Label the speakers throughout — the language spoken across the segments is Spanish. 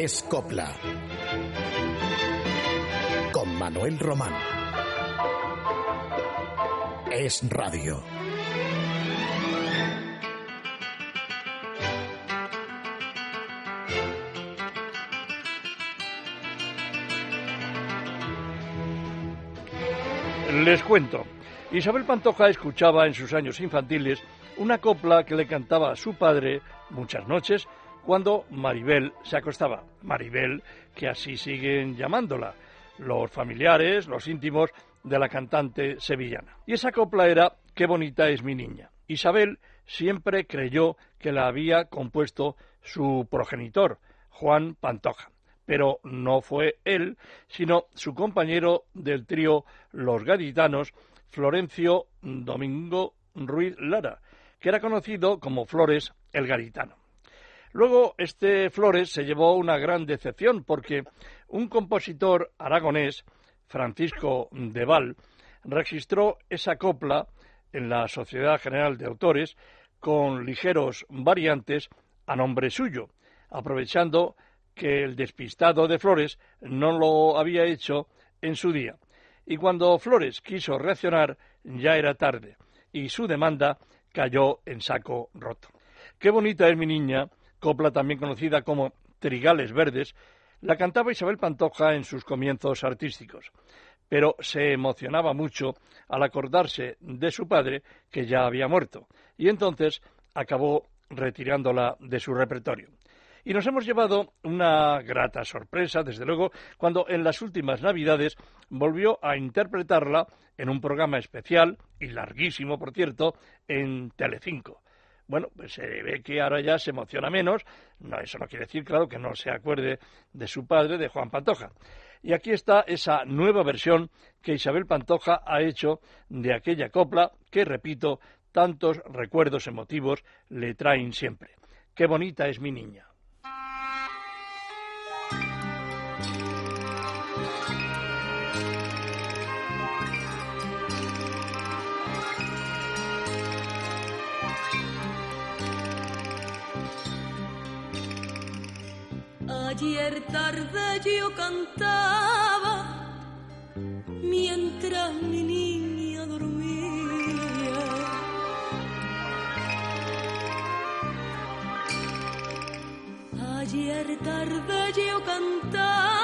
Speaker 1: Es Copla. Con Manuel Román. Es Radio.
Speaker 2: Les cuento. Isabel Pantoja escuchaba en sus años infantiles una copla que le cantaba a su padre muchas noches cuando Maribel se acostaba. Maribel, que así siguen llamándola, los familiares, los íntimos de la cantante sevillana. Y esa copla era Qué bonita es mi niña. Isabel siempre creyó que la había compuesto su progenitor, Juan Pantoja pero no fue él, sino su compañero del trío Los Gaditanos, Florencio Domingo Ruiz Lara, que era conocido como Flores el Gaditano. Luego este Flores se llevó una gran decepción porque un compositor aragonés, Francisco de Val, registró esa copla en la Sociedad General de Autores con ligeros variantes a nombre suyo, aprovechando que el despistado de Flores no lo había hecho en su día. Y cuando Flores quiso reaccionar, ya era tarde, y su demanda cayó en saco roto. Qué bonita es mi niña, copla también conocida como Trigales Verdes, la cantaba Isabel Pantoja en sus comienzos artísticos, pero se emocionaba mucho al acordarse de su padre, que ya había muerto, y entonces acabó retirándola de su repertorio. Y nos hemos llevado una grata sorpresa, desde luego, cuando en las últimas Navidades volvió a interpretarla en un programa especial, y larguísimo, por cierto, en Telecinco. Bueno, pues se ve que ahora ya se emociona menos. No, eso no quiere decir, claro, que no se acuerde de su padre, de Juan Pantoja. Y aquí está esa nueva versión que Isabel Pantoja ha hecho de aquella copla que, repito, tantos recuerdos emotivos le traen siempre. Qué bonita es mi niña.
Speaker 3: Ayer tarde yo cantaba mientras mi niña dormía. Ayer tarde yo cantaba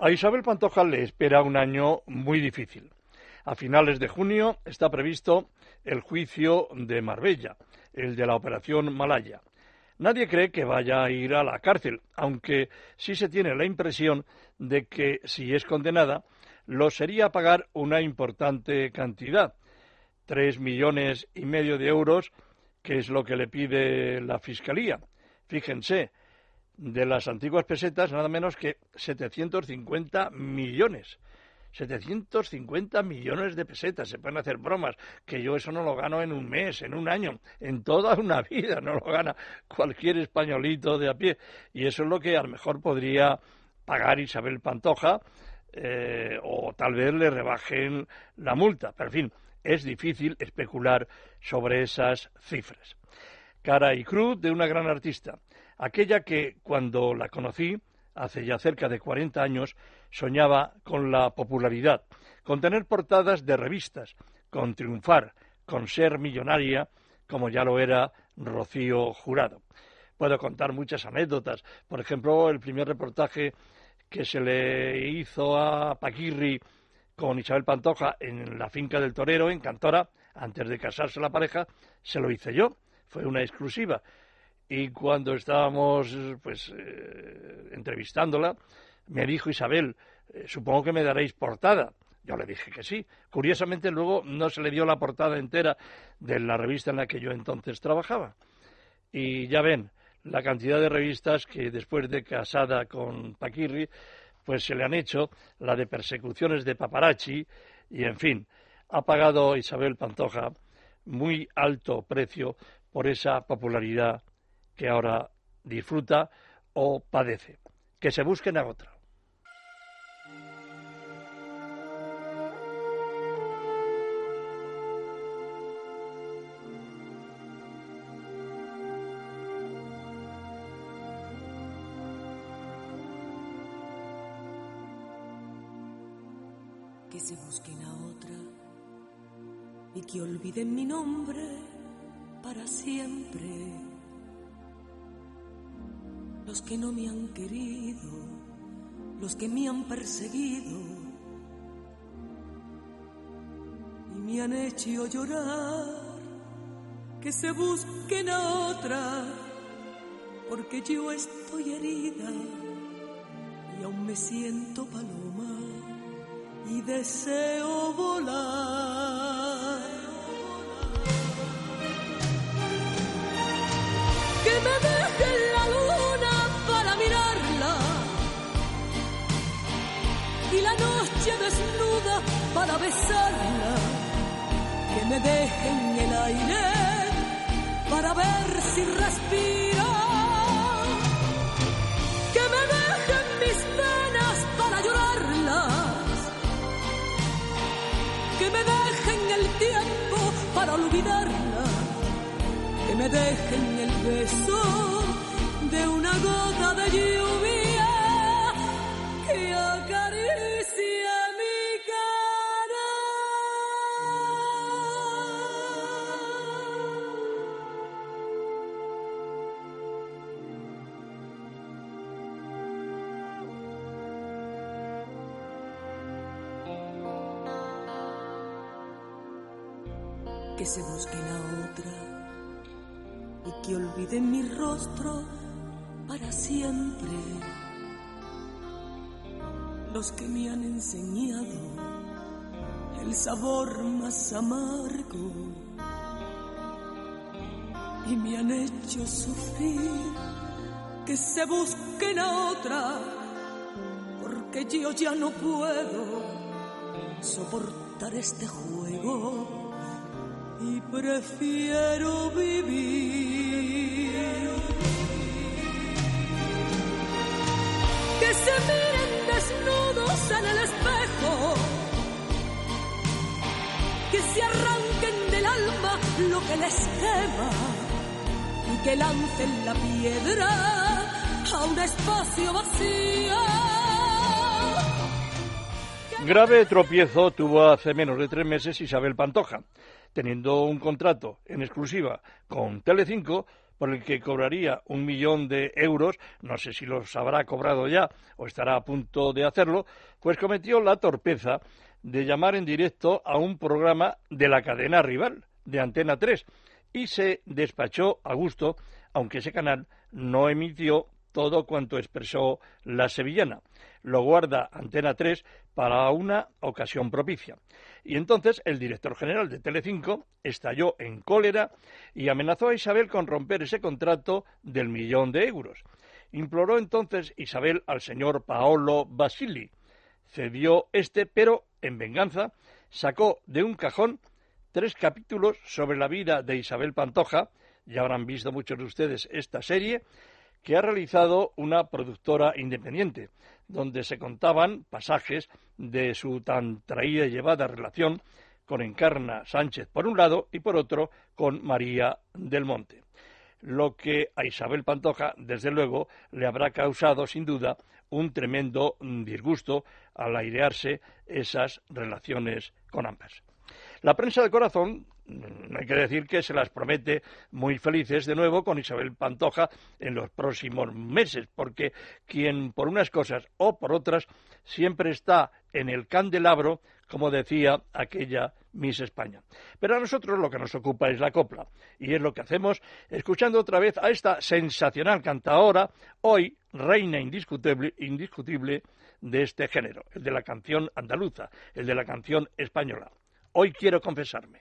Speaker 2: A Isabel Pantoja le espera un año muy difícil. A finales de junio está previsto el juicio de Marbella, el de la Operación Malaya. Nadie cree que vaya a ir a la cárcel, aunque sí se tiene la impresión de que, si es condenada, lo sería pagar una importante cantidad, tres millones y medio de euros, que es lo que le pide la Fiscalía. Fíjense, de las antiguas pesetas nada menos que 750 millones. 750 millones de pesetas. Se pueden hacer bromas, que yo eso no lo gano en un mes, en un año, en toda una vida, no lo gana cualquier españolito de a pie. Y eso es lo que a lo mejor podría pagar Isabel Pantoja, eh, o tal vez le rebajen la multa. Pero en fin, es difícil especular sobre esas cifras. Cara y cruz de una gran artista, aquella que cuando la conocí, hace ya cerca de 40 años, soñaba con la popularidad, con tener portadas de revistas, con triunfar, con ser millonaria, como ya lo era Rocío Jurado. Puedo contar muchas anécdotas. Por ejemplo, el primer reportaje que se le hizo a Paquirri con Isabel Pantoja en la finca del torero, en Cantora, antes de casarse la pareja, se lo hice yo. Fue una exclusiva. Y cuando estábamos pues eh, entrevistándola, me dijo Isabel, eh, supongo que me daréis portada. Yo le dije que sí. Curiosamente luego no se le dio la portada entera de la revista en la que yo entonces trabajaba. Y ya ven, la cantidad de revistas que después de casada con Paquirri, pues se le han hecho, la de persecuciones de paparazzi, y en fin, ha pagado Isabel Pantoja muy alto precio por esa popularidad que ahora disfruta o padece. Que se busquen a otra.
Speaker 3: que se busquen a otra y que olviden mi nombre para siempre. Los que no me han querido, los que me han perseguido y me han hecho llorar, que se busquen a otra, porque yo estoy herida y aún me siento paloma y deseo volar. Para besarla. Que me dejen el aire para ver si respira. Que me dejen mis penas para llorarlas que me dejen el tiempo para olvidarla, que me dejen el beso de una gota de lluvia que se busquen a otra y que olviden mi rostro para siempre. Los que me han enseñado el sabor más amargo y me han hecho sufrir, que se busquen a otra, porque yo ya no puedo soportar este juego y prefiero vivir. Que se miren desnudos en el espejo, que se arranquen del alma lo que les quema, y que lancen la piedra a un espacio vacío.
Speaker 2: Grave tropiezo tuvo hace menos de tres meses Isabel Pantoja, teniendo un contrato en exclusiva con Telecinco por el que cobraría un millón de euros, no sé si los habrá cobrado ya o estará a punto de hacerlo, pues cometió la torpeza de llamar en directo a un programa de la cadena rival, de Antena 3, y se despachó a gusto, aunque ese canal no emitió todo cuanto expresó la sevillana. Lo guarda Antena 3 para una ocasión propicia. Y entonces el director general de Telecinco estalló en cólera y amenazó a Isabel con romper ese contrato del millón de euros. Imploró entonces Isabel al señor Paolo Basili. Cedió este, pero en venganza sacó de un cajón tres capítulos sobre la vida de Isabel Pantoja, ya habrán visto muchos de ustedes esta serie, que ha realizado una productora independiente, donde se contaban pasajes de su tan traída y llevada relación con Encarna Sánchez por un lado y por otro con María del Monte. Lo que a Isabel Pantoja, desde luego, le habrá causado, sin duda, un tremendo disgusto al airearse esas relaciones con ambas. La prensa de corazón Mm, hay que decir que se las promete muy felices de nuevo con Isabel Pantoja en los próximos meses, porque quien por unas cosas o por otras siempre está en el candelabro, como decía aquella Miss España. Pero a nosotros lo que nos ocupa es la copla, y es lo que hacemos escuchando otra vez a esta sensacional cantadora, hoy reina indiscutible, indiscutible de este género, el de la canción andaluza, el de la canción española. Hoy quiero confesarme.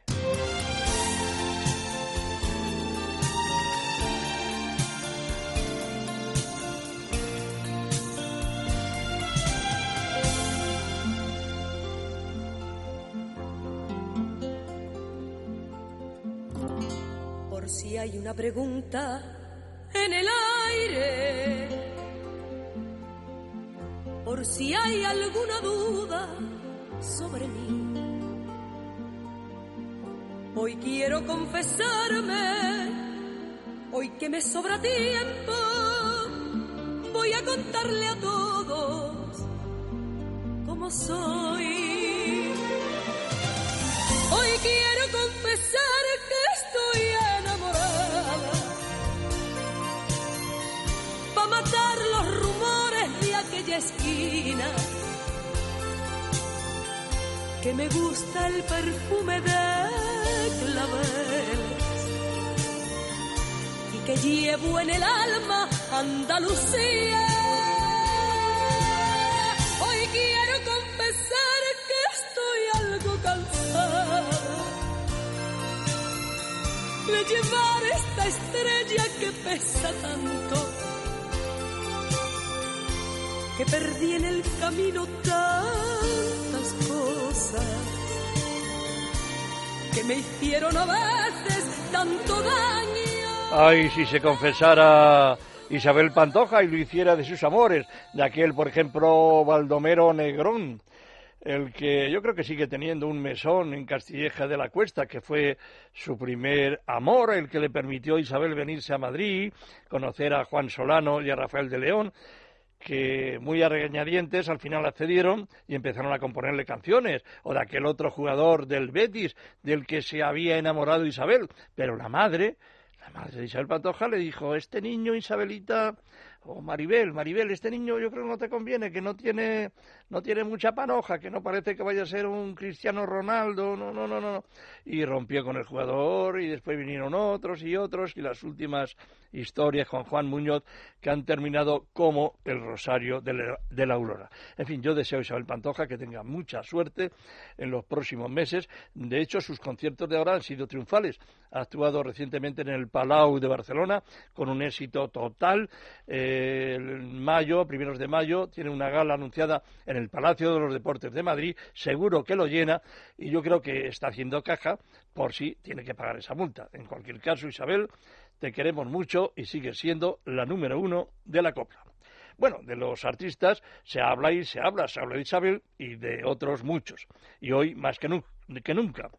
Speaker 3: si hay una pregunta en el aire, por si hay alguna duda sobre mí. Hoy quiero confesarme, hoy que me sobra tiempo, voy a contarle a todos cómo soy. Hoy quiero confesar que estoy matar los rumores de aquella esquina. Que me gusta el perfume de claveles y que llevo en el alma Andalucía. Hoy quiero confesar que estoy algo cansada de llevar esta estrella que pesa tanto que perdí en el camino tantas que me hicieron a veces tanto daño.
Speaker 2: Ay, si se confesara Isabel Pantoja y lo hiciera de sus amores, de aquel, por ejemplo, Baldomero Negrón, el que yo creo que sigue teniendo un mesón en Castilleja de la Cuesta, que fue su primer amor, el que le permitió a Isabel venirse a Madrid, conocer a Juan Solano y a Rafael de León, que muy a regañadientes al final accedieron y empezaron a componerle canciones, o de aquel otro jugador del Betis del que se había enamorado Isabel, pero la madre, la madre de Isabel Pantoja le dijo, este niño Isabelita o Maribel, Maribel, este niño yo creo que no te conviene, que no tiene, no tiene mucha panoja, que no parece que vaya a ser un Cristiano Ronaldo, no, no, no, no. Y rompió con el jugador y después vinieron otros y otros y las últimas historias con Juan Muñoz que han terminado como el Rosario de la, Aurora. En fin, yo deseo a Isabel Pantoja que tenga mucha suerte en los próximos meses. De hecho, sus conciertos de ahora han sido triunfales. Ha actuado recientemente en el Palau de Barcelona con un éxito total. Eh, mayo, primeros de mayo, tiene una gala anunciada en el Palacio de los Deportes de Madrid. Seguro que lo llena y yo creo que está haciendo caja por si tiene que pagar esa multa. En cualquier caso, Isabel, te queremos mucho y sigues siendo la número uno de la copla. Bueno, de los artistas se habla y se habla, se habla de Isabel y de otros muchos, y hoy más que, nunca.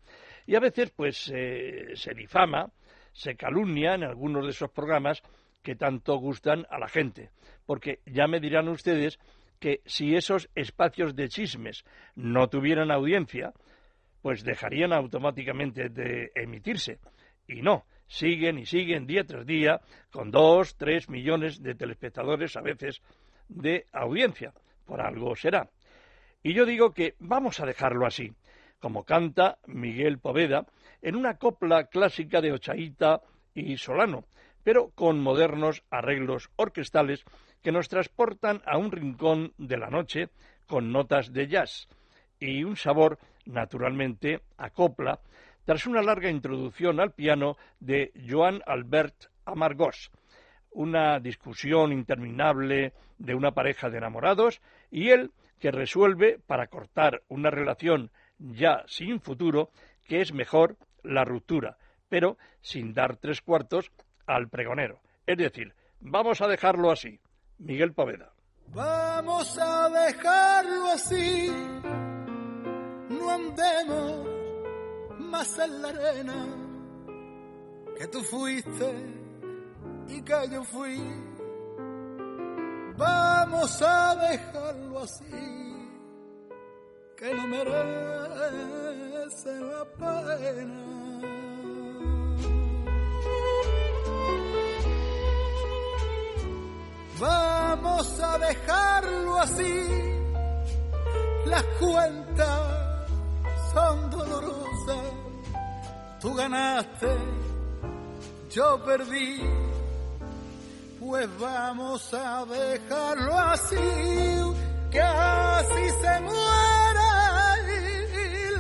Speaker 2: Y a veces, pues, se difama, se calumnia en algunos de esos programas que tanto gustan a la gente. Porque ya me dirán ustedes que si esos espacios de chismes no tuvieran audiencia, pues dejarían automáticamente de emitirse. Y no, siguen y siguen día tras día con dos, tres millones de telespectadores a veces de audiencia. Por algo será. Y yo digo que vamos a dejarlo así, como canta Miguel Poveda en una copla clásica de Ochaíta y Solano, pero con modernos arreglos orquestales que nos transportan a un rincón de la noche con notas de jazz y un sabor, naturalmente, a copla, tras una larga introducción al piano de Joan Albert Amargós, una discusión interminable de una pareja de enamorados y él que resuelve, para cortar una relación ya sin futuro, que es mejor la ruptura, pero sin dar tres cuartos al pregonero. Es decir, vamos a dejarlo así. Miguel Poveda.
Speaker 4: Vamos a dejarlo así, no andemos más en la arena, que tú fuiste y que yo fui. Vamos a dejarlo así, que no merece la pena. Vamos a dejarlo así. Las cuentas son dolorosas. Tú ganaste, yo perdí. Pues vamos a dejarlo así. Que así se muera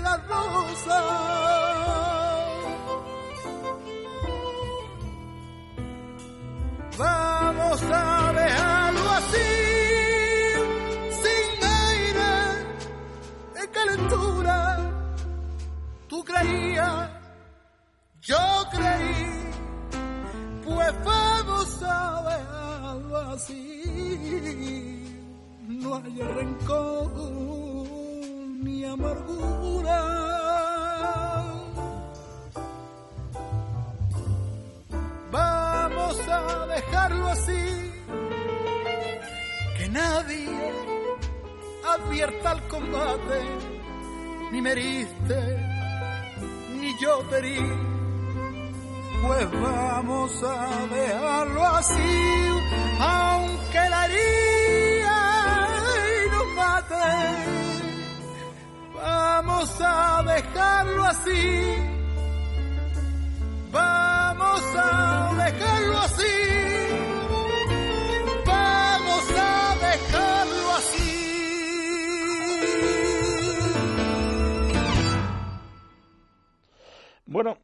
Speaker 4: la rosa. Vamos a dejarlo así, sin aire de calentura. Tú creías, yo creí, pues vamos a dejarlo así. No hay rencor ni amargura. a dejarlo así. Que nadie advierta el combate, ni me heriste, ni yo te herí. Pues vamos a dejarlo así, aunque la herida nos mate. Vamos a dejarlo así. Vamos a dejarlo así. Vamos a dejarlo así.
Speaker 2: Bueno,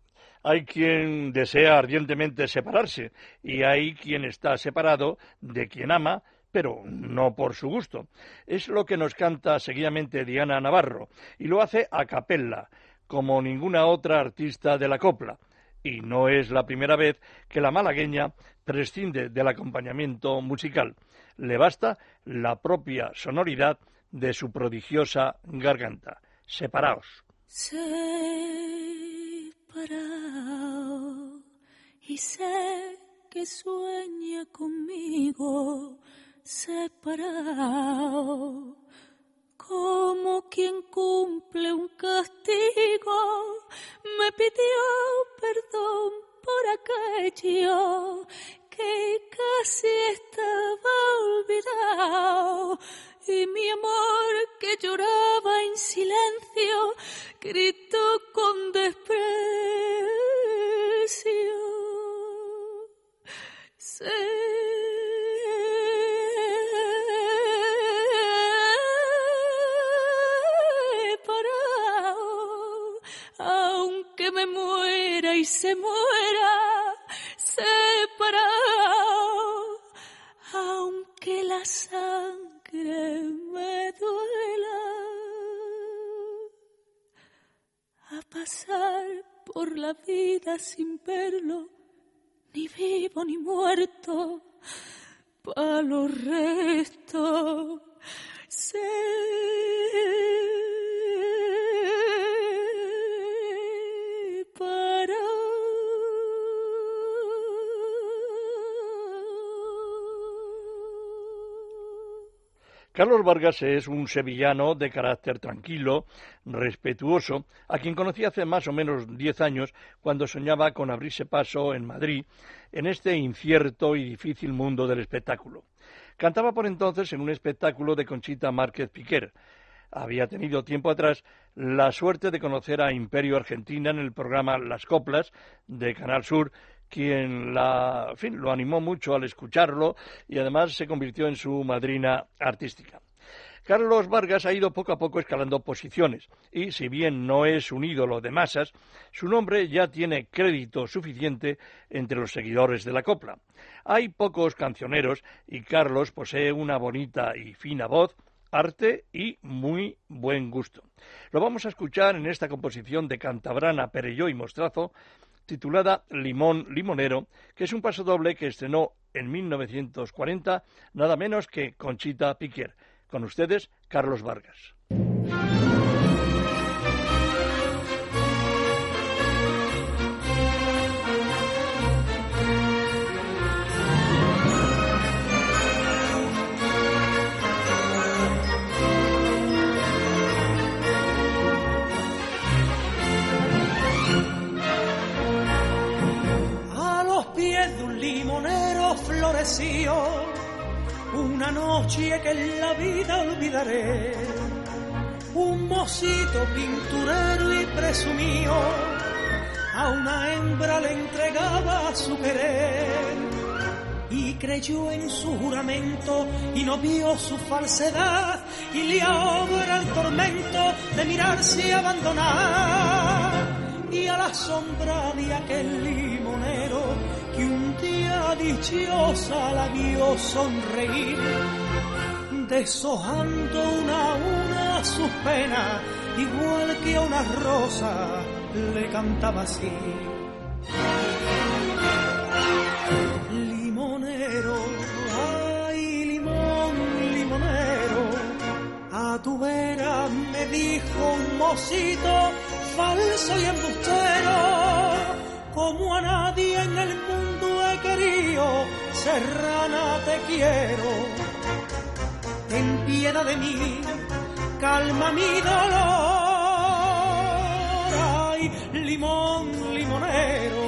Speaker 2: hay quien desea ardientemente separarse y hay quien está separado de quien ama, pero no por su gusto. Es lo que nos canta seguidamente Diana Navarro y lo hace a capella, como ninguna otra artista de la copla y no es la primera vez que la malagueña prescinde del acompañamiento musical. Le basta la propia sonoridad de su prodigiosa garganta. Separaos.
Speaker 5: Y sé que sueña conmigo separado como quien cumple un castigo, me pidió perdón por aquello que casi estaba olvidado. Y mi amor que lloraba en silencio, gritó con desprecio. muera y se muera separado, aunque la sangre me duela. A pasar por la vida sin verlo, ni vivo ni muerto, para los restos.
Speaker 2: Carlos Vargas es un sevillano de carácter tranquilo, respetuoso, a quien conocí hace más o menos diez años cuando soñaba con abrirse paso en Madrid en este incierto y difícil mundo del espectáculo. Cantaba por entonces en un espectáculo de Conchita Márquez Piquer. Había tenido tiempo atrás la suerte de conocer a Imperio Argentina en el programa Las Coplas de Canal Sur quien lo animó mucho al escucharlo y además se convirtió en su madrina artística. Carlos Vargas ha ido poco a poco escalando posiciones y, si bien no es un ídolo de masas, su nombre ya tiene crédito suficiente entre los seguidores de la copla. Hay pocos cancioneros y Carlos posee una bonita y fina voz, arte y muy buen gusto. Lo vamos a escuchar en esta composición de Cantabrana, Perelló y Mostrazo, titulada Limón Limonero, que es un paso doble que estrenó en 1940 nada menos que Conchita Piquer. Con ustedes, Carlos Vargas.
Speaker 6: Una noche que en la vida olvidaré, un mocito pinturero y presumido, a una hembra le entregaba su querer. Y creyó en su juramento y no vio su falsedad. Y le ahora el tormento de mirarse y abandonar. Y a la sombra de aquel día dichosa la vio sonreír, deshojando una a una sus penas, igual que a una rosa le cantaba así. Limonero, ay limón, limonero, a tu vera me dijo un mocito falso y embustero como a nadie en el mundo serrana te quiero. Ten piedad de mí, calma mi dolor. Ay, limón, limonero,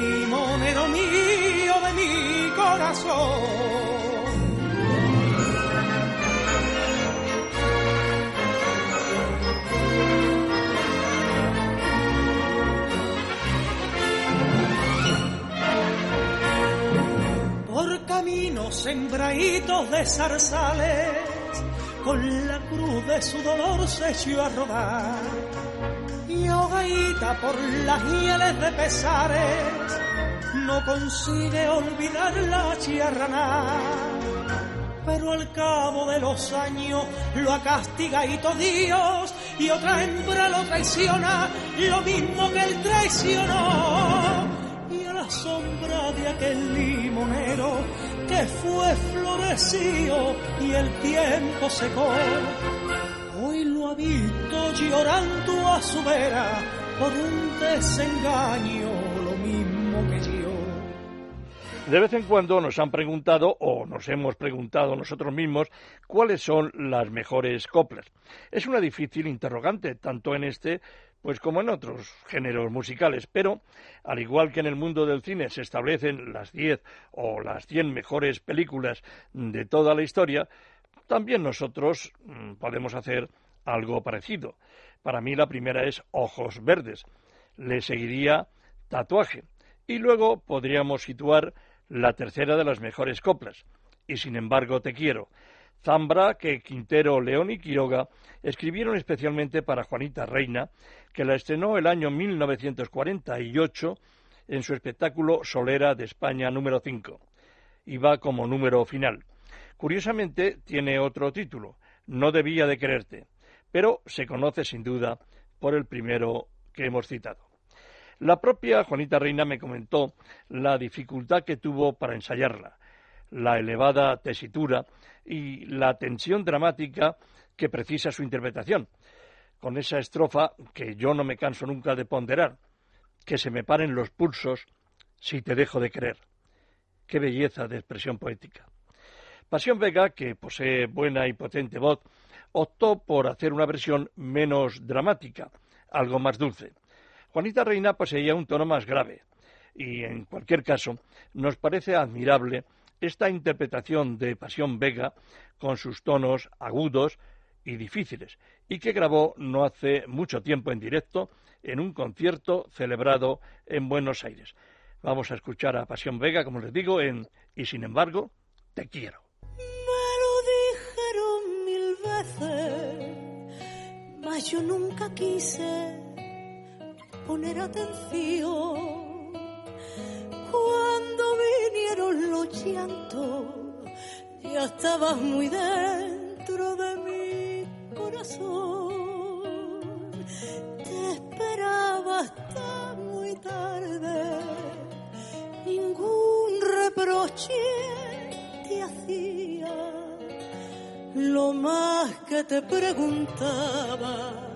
Speaker 6: limonero mío de mi corazón. Caminos sembraditos de zarzales, con la cruz de su dolor se echó a rodar. Y ahogadita por las hieles de pesares, no consigue olvidar la chiarraná. Pero al cabo de los años lo ha castigado Dios y otra hembra lo traiciona, lo mismo que él traicionó sombra de aquel limonero que fue florecido y el tiempo secó. Hoy lo ha visto llorando a su vera por un desengaño, lo mismo que yo.
Speaker 2: De vez en cuando nos han preguntado, o nos hemos preguntado nosotros mismos, cuáles son las mejores coplas. Es una difícil interrogante, tanto en este pues como en otros géneros musicales, pero al igual que en el mundo del cine se establecen las 10 o las 100 mejores películas de toda la historia, también nosotros mm, podemos hacer algo parecido. Para mí la primera es Ojos Verdes, le seguiría Tatuaje. Y luego podríamos situar la tercera de las mejores coplas, y sin embargo te quiero, Zambra que Quintero, León y Quiroga escribieron especialmente para Juanita Reina, que la estrenó el año 1948 en su espectáculo Solera de España número 5. Y va como número final. Curiosamente tiene otro título, No debía de quererte, pero se conoce sin duda por el primero que hemos citado. La propia Juanita Reina me comentó la dificultad que tuvo para ensayarla, la elevada tesitura y la tensión dramática que precisa su interpretación, con esa estrofa que yo no me canso nunca de ponderar, que se me paren los pulsos si te dejo de creer. Qué belleza de expresión poética. Pasión Vega, que posee buena y potente voz, optó por hacer una versión menos dramática, algo más dulce. Juanita Reina poseía un tono más grave, y en cualquier caso nos parece admirable esta interpretación de Pasión Vega con sus tonos agudos y difíciles, y que grabó no hace mucho tiempo en directo en un concierto celebrado en Buenos Aires. Vamos a escuchar a Pasión Vega, como les digo, en Y sin embargo, te quiero.
Speaker 5: Me lo dijeron mil veces, mas yo nunca quise poner atención. Estabas muy dentro de mi corazón. Te esperaba hasta muy tarde, ningún reproche te hacía. Lo más que te preguntaba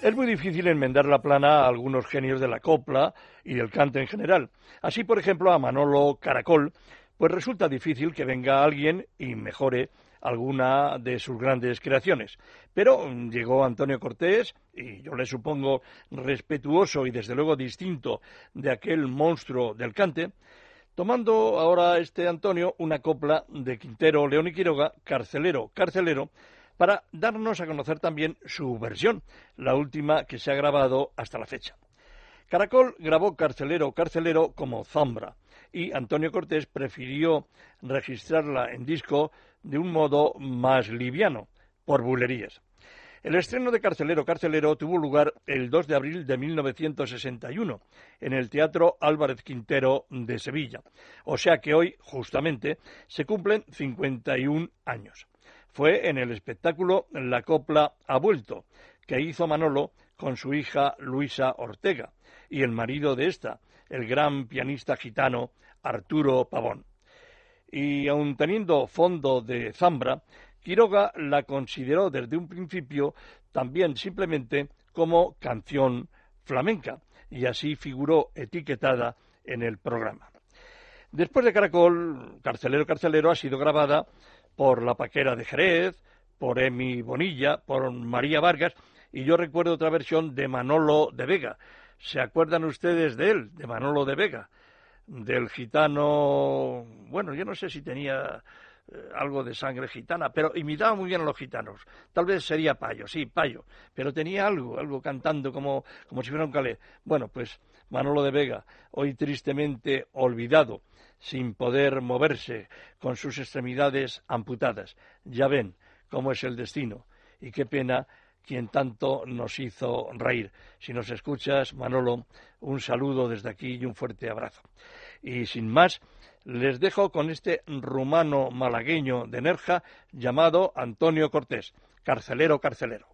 Speaker 2: Es muy difícil enmendar la plana a algunos genios de la copla y del canto en general. Así, por ejemplo, a Manolo Caracol, pues resulta difícil que venga alguien y mejore alguna de sus grandes creaciones. Pero mm, llegó Antonio Cortés, y yo le supongo respetuoso y desde luego distinto de aquel monstruo del cante, tomando ahora este Antonio una copla de Quintero, León y Quiroga, Carcelero, Carcelero, para darnos a conocer también su versión, la última que se ha grabado hasta la fecha. Caracol grabó Carcelero, Carcelero como Zambra y Antonio Cortés prefirió registrarla en disco de un modo más liviano, por bulerías. El estreno de Carcelero, Carcelero tuvo lugar el 2 de abril de 1961 en el Teatro Álvarez Quintero de Sevilla. O sea que hoy, justamente, se cumplen 51 años. Fue en el espectáculo La Copla ha vuelto, que hizo Manolo con su hija Luisa Ortega y el marido de esta, el gran pianista gitano Arturo Pavón. Y aun teniendo fondo de zambra, Quiroga la consideró desde un principio también simplemente como canción flamenca, y así figuró etiquetada en el programa. Después de Caracol, Carcelero Carcelero ha sido grabada por La Paquera de Jerez, por Emi Bonilla, por María Vargas, y yo recuerdo otra versión de Manolo de Vega. ¿Se acuerdan ustedes de él, de Manolo de Vega? Del gitano, bueno, yo no sé si tenía eh, algo de sangre gitana, pero imitaba muy bien a los gitanos. Tal vez sería Payo, sí, Payo, pero tenía algo, algo cantando como, como si fuera un calé. Bueno, pues Manolo de Vega, hoy tristemente olvidado, sin poder moverse, con sus extremidades amputadas. Ya ven cómo es el destino, y qué pena quien tanto nos hizo reír. Si nos escuchas, Manolo, un saludo desde aquí y un fuerte abrazo. Y sin más, les dejo con este rumano malagueño de Nerja llamado Antonio Cortés, carcelero, carcelero.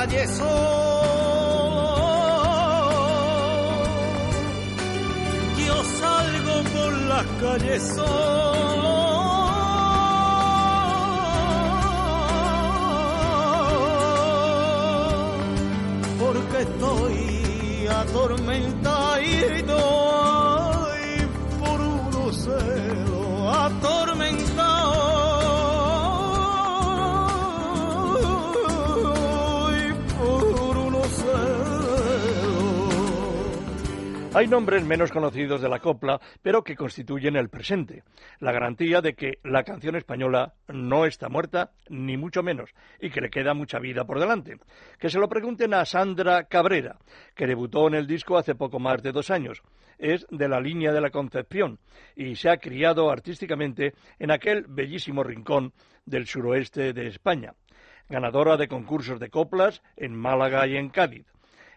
Speaker 7: Por la
Speaker 2: Hay nombres menos conocidos de la copla, pero que constituyen el presente, la garantía de que la canción española no está muerta, ni mucho menos, y que le queda mucha vida por delante. Que se lo pregunten a Sandra Cabrera, que debutó en el disco hace poco más de dos años. Es de la línea de la Concepción y se ha criado artísticamente en aquel bellísimo rincón del suroeste de España. Ganadora de concursos de coplas en Málaga y en Cádiz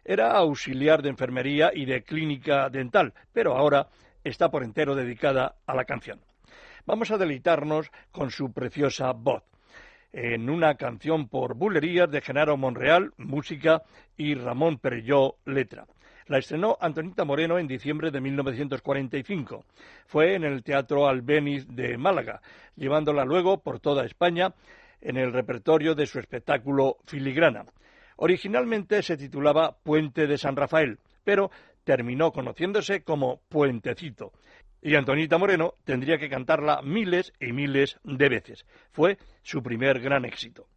Speaker 2: era auxiliar de enfermería y de clínica dental, pero ahora está por entero dedicada a la canción. Vamos a deleitarnos con su preciosa voz. En una canción por bulerías de Genaro Monreal, música, y Ramón Perelló, letra. La estrenó Antonita Moreno en diciembre de 1945. Fue en el Teatro Albéniz de Málaga, llevándola luego por toda España en el repertorio de su espectáculo Filigrana. Originalmente se titulaba Puente de San Rafael, pero terminó conociéndose como Puentecito. Y Antonita Moreno tendría que cantarla miles y miles de veces. Fue su primer gran éxito.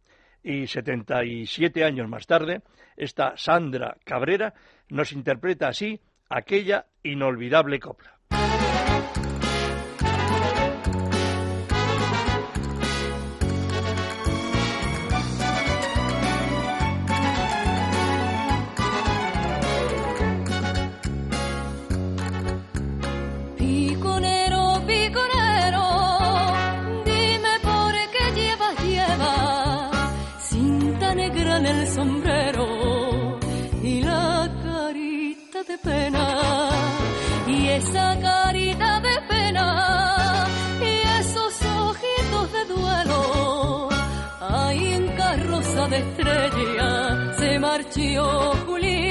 Speaker 2: Y 77 años más tarde, esta Sandra Cabrera nos interpreta así aquella inolvidable copla.
Speaker 3: esa carita de pena y esos ojitos de
Speaker 8: duelo. Ahí en carroza de estrella se
Speaker 3: marchó Julián.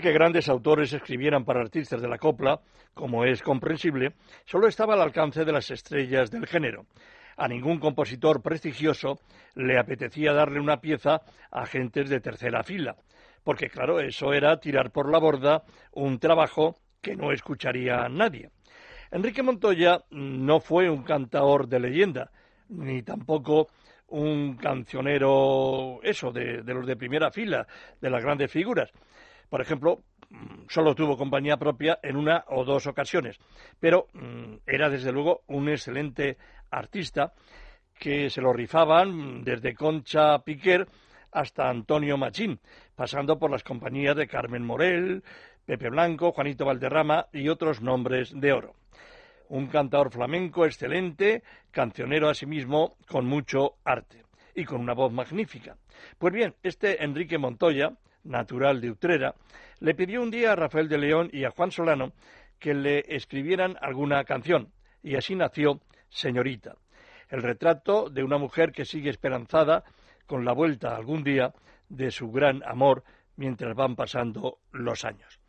Speaker 3: Que grandes autores escribieran para artistas de la copla, como es comprensible, solo estaba al alcance de las estrellas del género. A ningún compositor prestigioso le apetecía darle una pieza a gentes de tercera fila, porque claro, eso era tirar por la borda un trabajo que no escucharía nadie. Enrique Montoya no fue un cantaor de leyenda, ni tampoco un cancionero, eso, de los de primera fila, de las grandes figuras. Por ejemplo, mm, solo tuvo compañía propia en una o dos ocasiones, pero mm, era desde luego un excelente artista que se lo rifaban desde Concha Piquer hasta Antonio Machín, pasando por las compañías de Carmen Morel, Pepe Blanco, Juanito Valderrama y otros nombres de oro. Un cantador flamenco excelente, cancionero asimismo con mucho arte y con una voz magnífica. Pues bien, este Enrique Montoya, natural de Utrera, le pidió un día a Rafael de León y a Juan Solano que le escribieran alguna canción, y así nació Señorita, el retrato de una mujer que sigue esperanzada con la vuelta algún día de su gran amor mientras van pasando los años.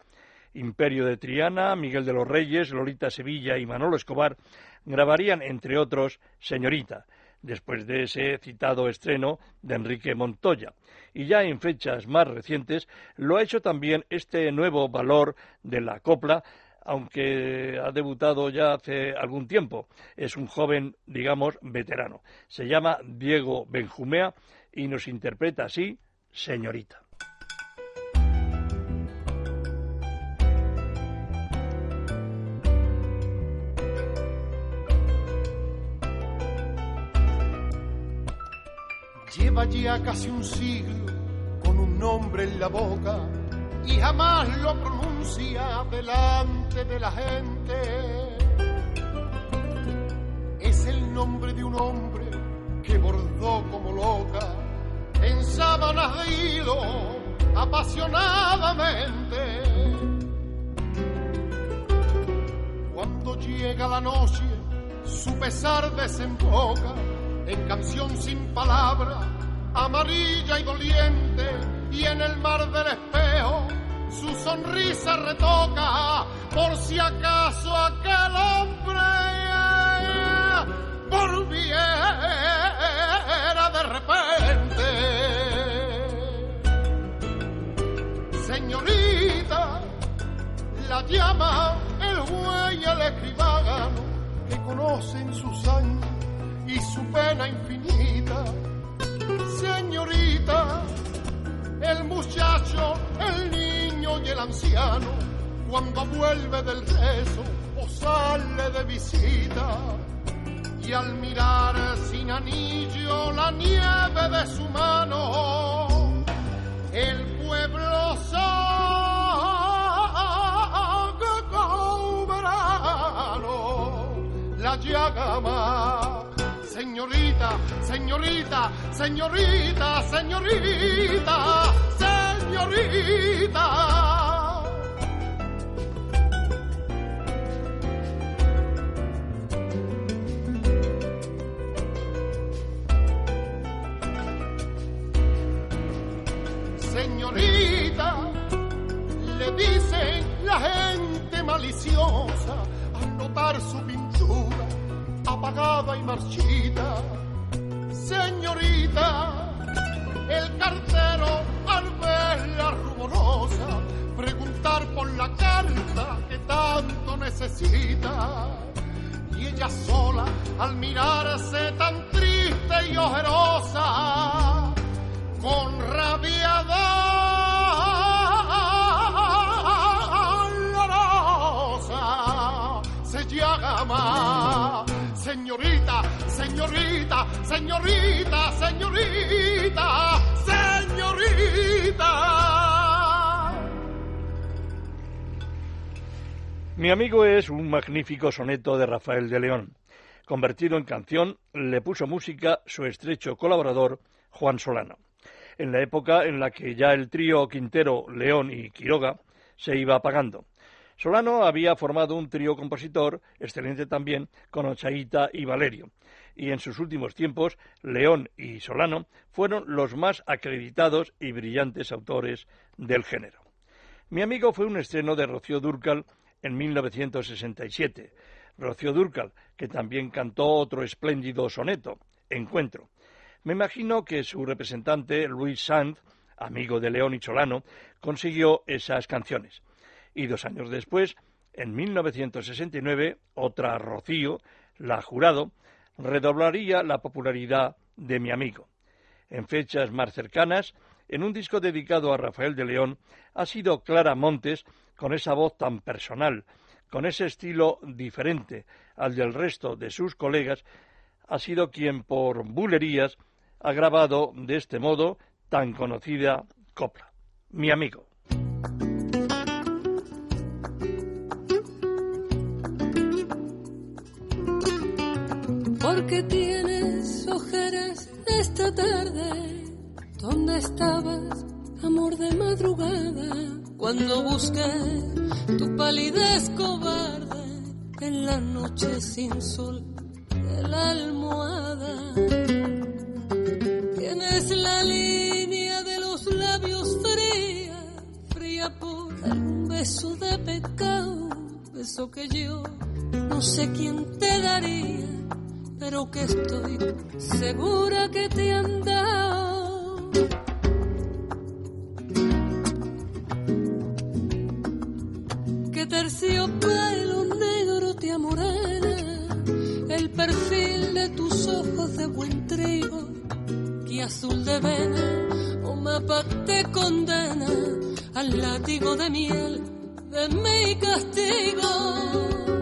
Speaker 3: Imperio de Triana, Miguel de los Reyes, Lolita Sevilla y Manolo Escobar grabarían, entre otros, Señorita, después de ese citado estreno de Enrique Montoya. Y ya en fechas más recientes lo ha hecho también este nuevo valor de la copla, aunque ha debutado ya hace algún tiempo. Es un joven, digamos, veterano. Se llama Diego Benjumea y nos interpreta así Señorita.
Speaker 9: Lleva ya casi un siglo con un nombre en la boca y jamás lo pronuncia delante de la gente. Es el nombre de un hombre que bordó como loca en sábanas de hilo apasionadamente. Cuando llega la noche, su pesar desemboca en canción sin palabra, amarilla y doliente, y en el mar del espejo su sonrisa retoca, por si acaso aquel hombre volviera de repente. Señorita, la llama el güey el escribano que conocen sus años y su pena infinita. Señorita, el muchacho, el niño y el anciano, cuando vuelve del rezo o sale de visita, y al mirar sin anillo la nieve de su mano, el pueblo sabe la llaga más señorita, señorita, señorita, señorita, señorita. Apagada y marchita. Señorita, el cartero al verla ruborosa, preguntar por la carta que tanto necesita. Y ella sola, al mirarse tan triste y ojerosa, con rabia dolorosa, se llama señorita, señorita, señorita, señorita, señorita.
Speaker 2: Mi amigo es un magnífico soneto de Rafael de León. Convertido en canción, le puso música su estrecho colaborador Juan Solano. En la época en la que ya el trío Quintero, León y Quiroga se iba apagando. Solano había formado un trío compositor, excelente también, con Ochaíta y Valerio. Y en sus últimos tiempos, León y Solano fueron los más acreditados y brillantes autores del género. Mi amigo fue un estreno de Rocío Dúrcal en 1967. Rocío Dúrcal, que también cantó otro espléndido soneto, Encuentro. Me imagino que su representante, Luis Sanz, amigo de León y Solano, consiguió esas canciones y dos años después, en 1969, otra Rocío, la Jurado, redoblaría la popularidad de mi amigo. En fechas más cercanas, en un disco dedicado a Rafael de León, ha sido Clara Montes, con esa voz tan personal, con ese estilo diferente al del resto de sus colegas, ha sido quien por bulerías ha grabado de este modo tan conocida copla. Mi amigo.
Speaker 3: Porque tienes ojeras esta tarde. ¿Dónde estabas, amor de madrugada? Cuando busqué tu palidez cobarde en la noche sin sol de la almohada. Tienes la línea de los labios fría, fría por algún beso de pecado, beso que yo no sé quién te daría pero que estoy segura que te han dado. Que terciopelo negro te amorena, el perfil de tus ojos de buen trigo, que azul de vena o mapa te condena al látigo de miel de mi castigo.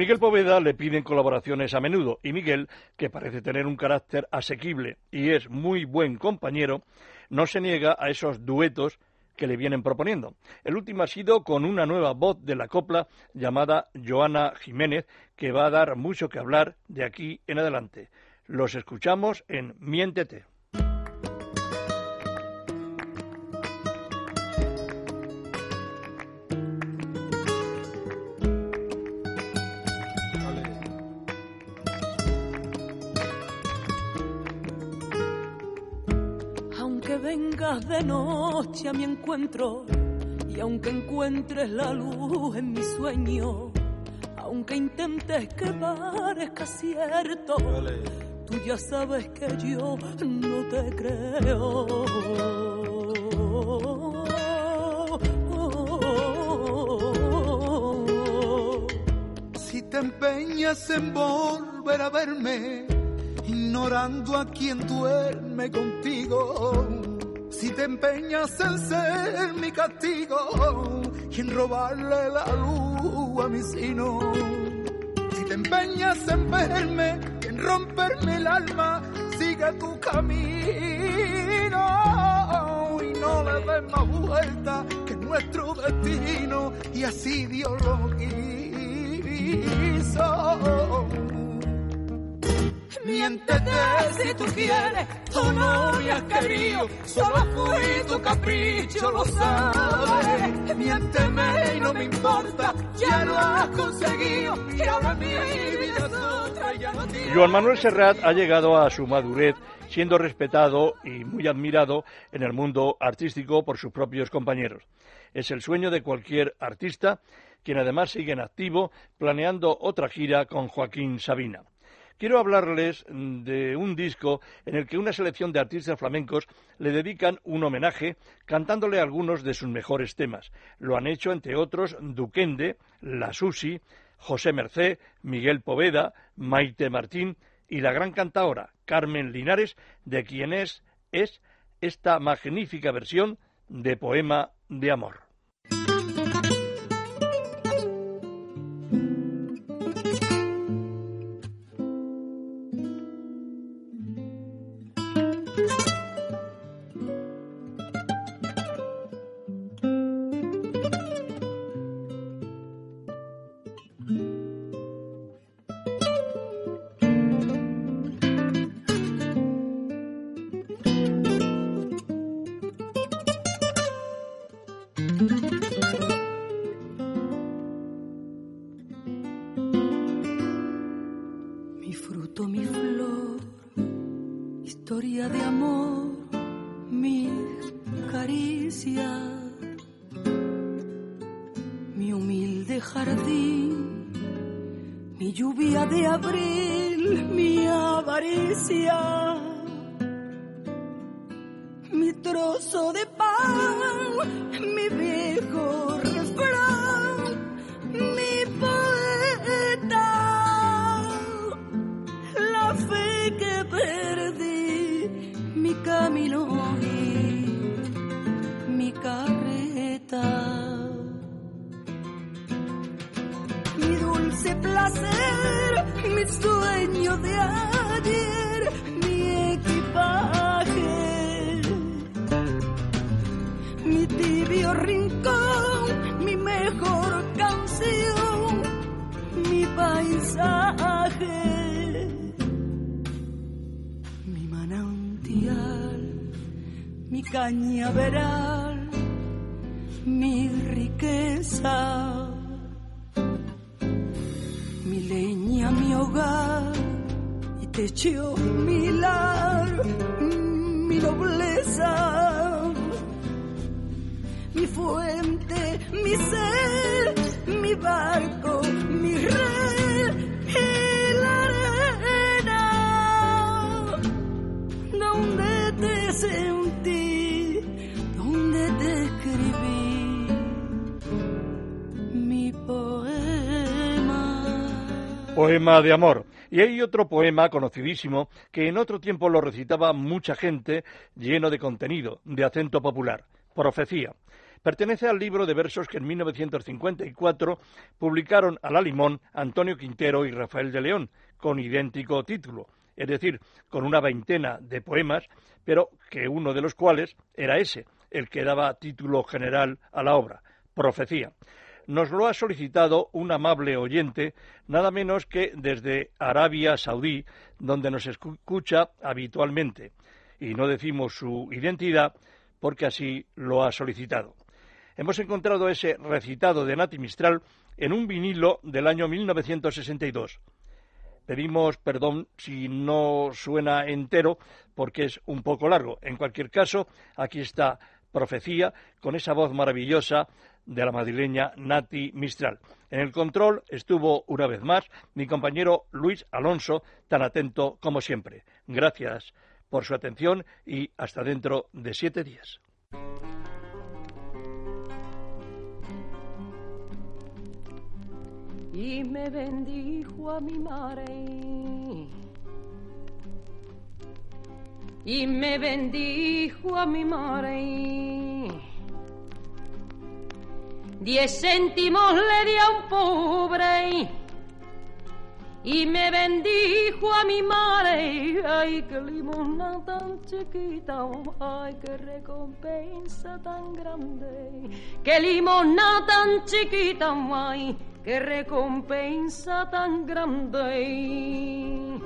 Speaker 2: Miguel Poveda le piden colaboraciones a menudo y Miguel, que parece tener un carácter asequible y es muy buen compañero, no se niega a esos duetos que le vienen proponiendo. El último ha sido con una nueva voz de la copla llamada Joana Jiménez, que va a dar mucho que hablar de aquí en adelante. Los escuchamos en Miéntete.
Speaker 3: Encuentro y aunque encuentres la luz en mi sueño, aunque intentes que parezca cierto, tú ya sabes que yo no te creo.
Speaker 4: Si te empeñas en volver a verme, ignorando a quien duerme contigo. Si te empeñas en ser mi castigo y en robarle la luz a mi sino. Si te empeñas en verme, en romperme el alma, sigue tu camino y no le des más vuelta que nuestro destino y así Dios lo quiso. Miéntete si tú quieres, tú no has querido, solo fui tu capricho, lo sabes. Miénteme y no me importa, ya lo has conseguido, y ahora mi vida es otra, ya no tiene...
Speaker 2: Joan Manuel Serrat ha llegado a su madurez siendo respetado y muy admirado en el mundo artístico por sus propios compañeros. Es el sueño de cualquier artista, quien además sigue en activo planeando otra gira con Joaquín Sabina. Quiero hablarles de un disco en el que una selección de artistas flamencos le dedican un homenaje cantándole algunos de sus mejores temas. Lo han hecho, entre otros, Duquende, La Susi, José Mercé, Miguel Poveda, Maite Martín y la gran cantaora Carmen Linares, de quien es, es esta magnífica versión de Poema de Amor.
Speaker 3: Cañaveral,
Speaker 10: mi riqueza, mi leña, mi hogar y techo, mi lar, mi nobleza, mi fuente, mi ser, mi barco, Poema
Speaker 2: de amor. Y hay otro poema conocidísimo que en otro tiempo lo recitaba mucha gente, lleno de contenido, de acento popular. Profecía. Pertenece al libro de versos que en 1954 publicaron a la Limón Antonio Quintero y Rafael de León, con idéntico título, es decir, con una veintena de poemas, pero que uno de los cuales era ese, el que daba título general a la obra, Profecía. Nos lo ha solicitado un amable oyente, nada menos que desde Arabia Saudí, donde nos escucha habitualmente. Y no decimos su identidad porque así lo ha solicitado. Hemos encontrado ese recitado de Nati Mistral en un vinilo del año 1962. Pedimos perdón si no suena entero porque es un poco largo. En cualquier caso, aquí está Profecía con esa voz maravillosa de la madrileña Nati Mistral. En el control estuvo una vez más mi compañero Luis Alonso, tan atento como siempre. Gracias por su atención y hasta dentro de siete días.
Speaker 10: y me bendijo a mi madre. Y me bendijo a mi madre. Diez céntimos le di a un pobre y me bendijo a mi madre. Ay, qué limosna tan chiquita, ay, qué recompensa tan grande. Qué limosna tan chiquita, ay, qué recompensa tan grande.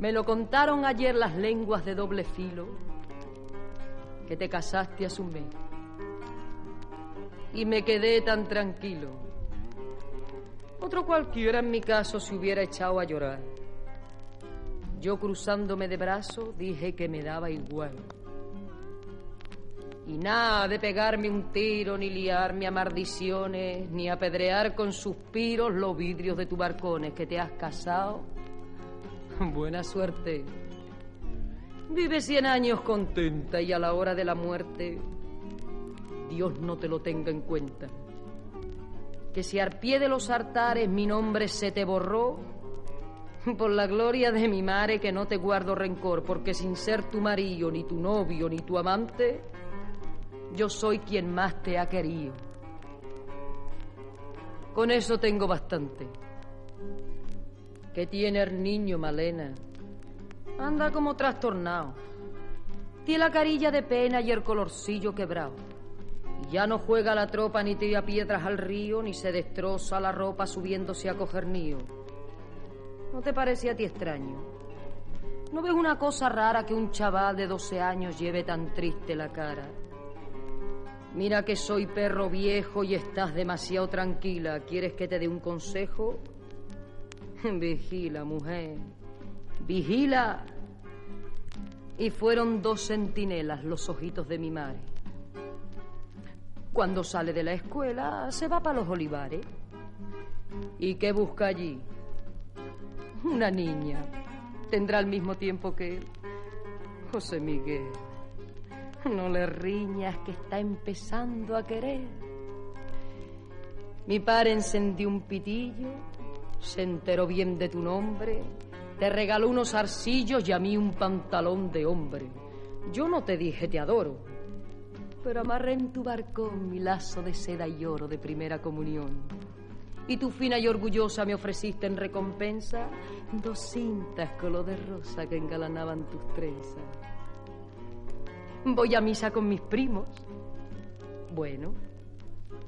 Speaker 10: Me lo contaron ayer las lenguas de doble filo, que te casaste hace un mes. Y me quedé tan tranquilo. Otro cualquiera en mi caso se hubiera echado a llorar. Yo cruzándome de brazos dije que me daba igual. Y nada de pegarme un tiro, ni liarme a maldiciones, ni apedrear con suspiros los vidrios de tu barcones que te has casado. Buena suerte. Vive cien años contenta y a la hora de la muerte Dios no te lo tenga en cuenta. Que si al pie de los altares mi nombre se te borró, por la gloria de mi madre que no te guardo rencor, porque sin ser tu marido, ni tu novio, ni tu amante, yo soy quien más te ha querido. Con eso tengo bastante. ¿Qué tiene el niño, Malena? Anda como trastornado. Tiene la carilla de pena y el colorcillo quebrado. Ya no juega la tropa ni tira piedras al río, ni se destroza la ropa subiéndose a coger nío. ¿No te parece a ti extraño? ¿No ves una cosa rara que un chaval de 12 años lleve tan triste la cara? Mira que soy perro viejo y estás demasiado tranquila. ¿Quieres que te dé un consejo? Vigila, mujer. Vigila. Y fueron dos centinelas los ojitos de mi madre. Cuando sale de la escuela, se va para los olivares. ¿Y qué busca allí? Una niña. Tendrá el mismo tiempo que él. José Miguel. No le riñas que está empezando a querer. Mi padre encendió un pitillo, se enteró bien de tu nombre, te regaló unos arcillos y a mí un pantalón de hombre. Yo no te dije te adoro, pero amarré en tu barcón mi lazo de seda y oro de primera comunión. Y tú fina y orgullosa me ofreciste en recompensa dos cintas color de rosa que engalanaban tus trenzas. Voy a misa con mis primos. Bueno,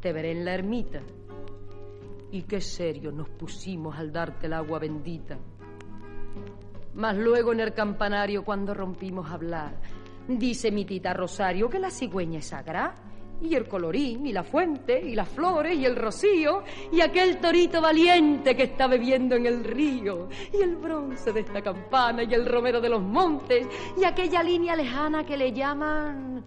Speaker 10: te veré en la ermita. Y qué serio nos pusimos al darte el agua bendita. Mas luego en el campanario cuando rompimos a hablar, Dice mi tita Rosario que la cigüeña es sagrada. Y el colorín, y la fuente, y las flores, y el rocío, y aquel torito valiente que está bebiendo en el río, y el bronce de esta campana, y el romero de los montes, y aquella línea lejana que le llaman...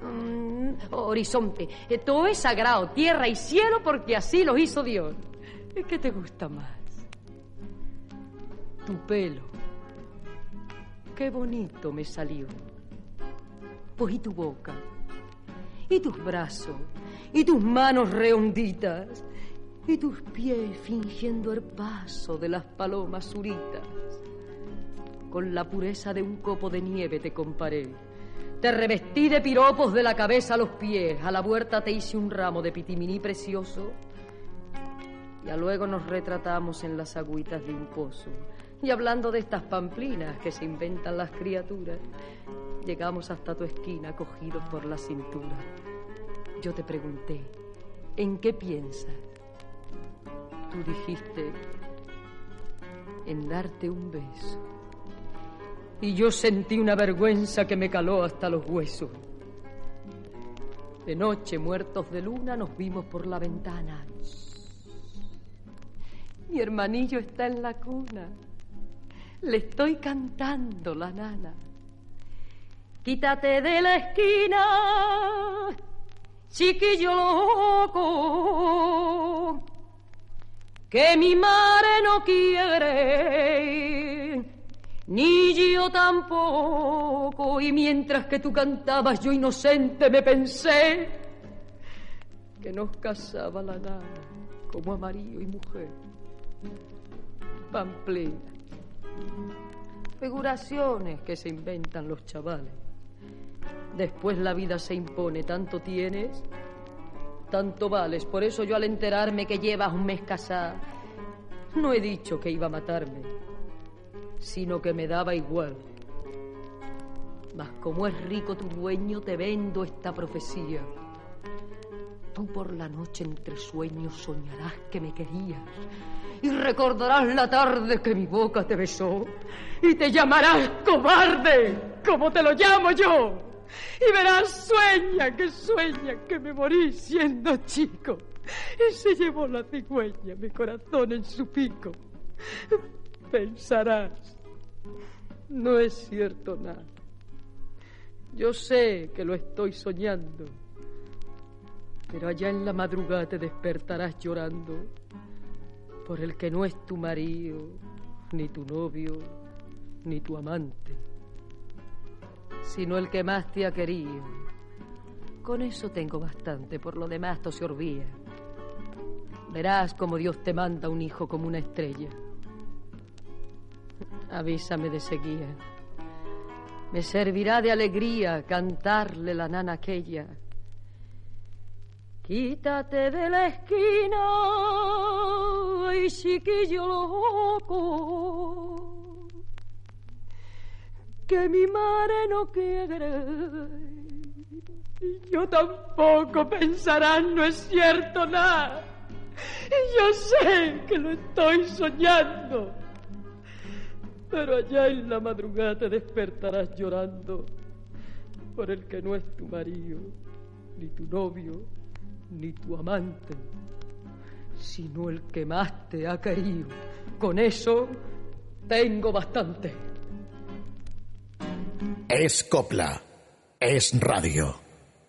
Speaker 10: mm, horizonte. Eh, Todo es sagrado, tierra y cielo, porque así los hizo Dios. ¿Qué te gusta más? Tu pelo. Qué bonito me salió. Y tu boca, y tus brazos, y tus manos redonditas, y tus pies fingiendo el paso de las palomas zuritas. Con la pureza de un copo de nieve te comparé. Te revestí de piropos de la cabeza a los pies. A la huerta te hice un ramo de pitiminí precioso. Ya luego nos retratamos en las agüitas de un pozo. Y hablando de estas pamplinas que se inventan las criaturas, llegamos hasta tu esquina cogidos por la cintura. Yo te pregunté, ¿en qué piensas? Tú dijiste, en darte un beso. Y yo sentí una vergüenza que me caló hasta los huesos. De noche, muertos de luna, nos vimos por la ventana. Mi hermanillo está en la cuna. Le estoy cantando la nana. Quítate de la esquina, chiquillo loco, que mi madre no quiere, ni yo tampoco. Y mientras que tú cantabas, yo inocente me pensé que nos casaba la nana como a marido y mujer. Pamplina. Figuraciones que se inventan los chavales. Después la vida se impone, tanto tienes, tanto vales. Por eso yo al enterarme que llevas un mes casada, no he dicho que iba a matarme, sino que me daba igual. Mas como es rico tu dueño, te vendo esta profecía. Tú por la noche entre sueños soñarás que me querías y recordarás la tarde que mi boca te besó y te llamarás cobarde, como te lo llamo yo. Y verás, sueña, que sueña, que me morí siendo chico. Y se llevó la cigüeña mi corazón en su pico. Pensarás, no es cierto nada. Yo sé que lo estoy soñando, pero allá en la madrugada te despertarás llorando por el que no es tu marido, ni tu novio, ni tu amante, sino el que más te ha querido. Con eso tengo bastante, por lo demás se olvida. Verás como Dios te manda un hijo como una estrella. Avísame de seguida. Me servirá de alegría cantarle la nana aquella. Quítate de la esquina, ay chiquillo loco, que mi madre no quiere. Yo tampoco pensarán, no es cierto nada. Yo sé que lo estoy soñando. Pero allá en la madrugada te despertarás llorando por el que no es tu marido, ni tu novio, ni tu amante, sino el que más te ha querido. Con eso tengo bastante.
Speaker 1: Es copla. Es radio.